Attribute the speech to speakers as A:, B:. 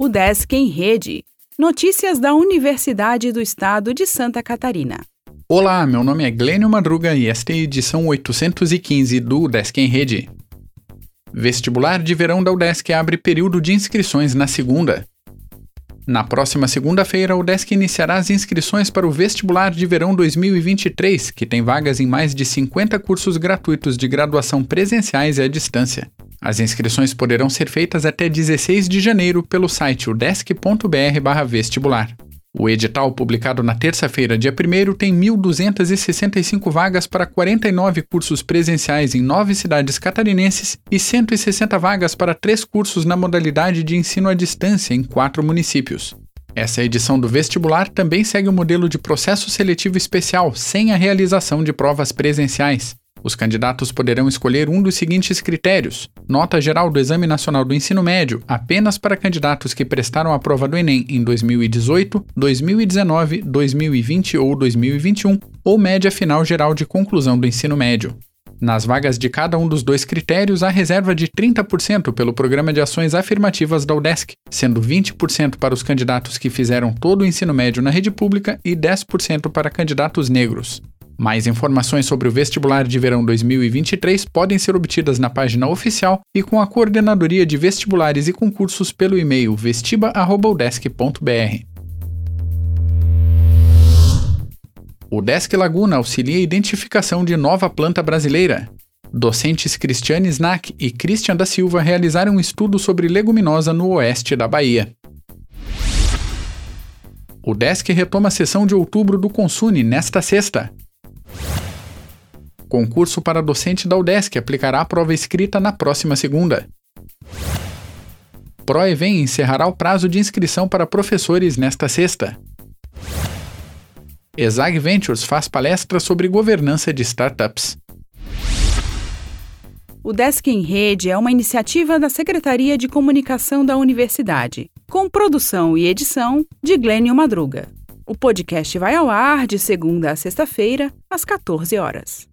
A: O Desk em Rede. Notícias da Universidade do Estado de Santa Catarina.
B: Olá, meu nome é Glênio Madruga e esta é a edição 815 do Desk em Rede. Vestibular de verão da UDESC abre período de inscrições na segunda. Na próxima segunda-feira, o UDESC iniciará as inscrições para o Vestibular de Verão 2023, que tem vagas em mais de 50 cursos gratuitos de graduação presenciais e à distância. As inscrições poderão ser feitas até 16 de janeiro pelo site udesc.br/vestibular. O edital, publicado na terça-feira, dia 1, tem 1.265 vagas para 49 cursos presenciais em nove cidades catarinenses e 160 vagas para três cursos na modalidade de ensino à distância em quatro municípios. Essa edição do vestibular também segue o modelo de processo seletivo especial, sem a realização de provas presenciais. Os candidatos poderão escolher um dos seguintes critérios: nota geral do Exame Nacional do Ensino Médio apenas para candidatos que prestaram a prova do Enem em 2018, 2019, 2020 ou 2021, ou média final geral de conclusão do ensino médio. Nas vagas de cada um dos dois critérios, há reserva de 30% pelo Programa de Ações Afirmativas da UDESC, sendo 20% para os candidatos que fizeram todo o ensino médio na rede pública e 10% para candidatos negros. Mais informações sobre o vestibular de verão 2023 podem ser obtidas na página oficial e com a Coordenadoria de Vestibulares e Concursos pelo e-mail vestiba.udesc.br. O Desk Laguna auxilia a identificação de nova planta brasileira. Docentes Cristiane Snack e Christian da Silva realizaram um estudo sobre leguminosa no oeste da Bahia. O Desk retoma a sessão de outubro do Consune nesta sexta. Concurso para docente da UDESC aplicará a prova escrita na próxima segunda. ProEvem encerrará o prazo de inscrição para professores nesta sexta. Exag Ventures faz palestra sobre governança de startups.
A: O Desk em Rede é uma iniciativa da Secretaria de Comunicação da Universidade, com produção e edição de Glênio Madruga. O podcast vai ao ar de segunda a sexta-feira, às 14 horas.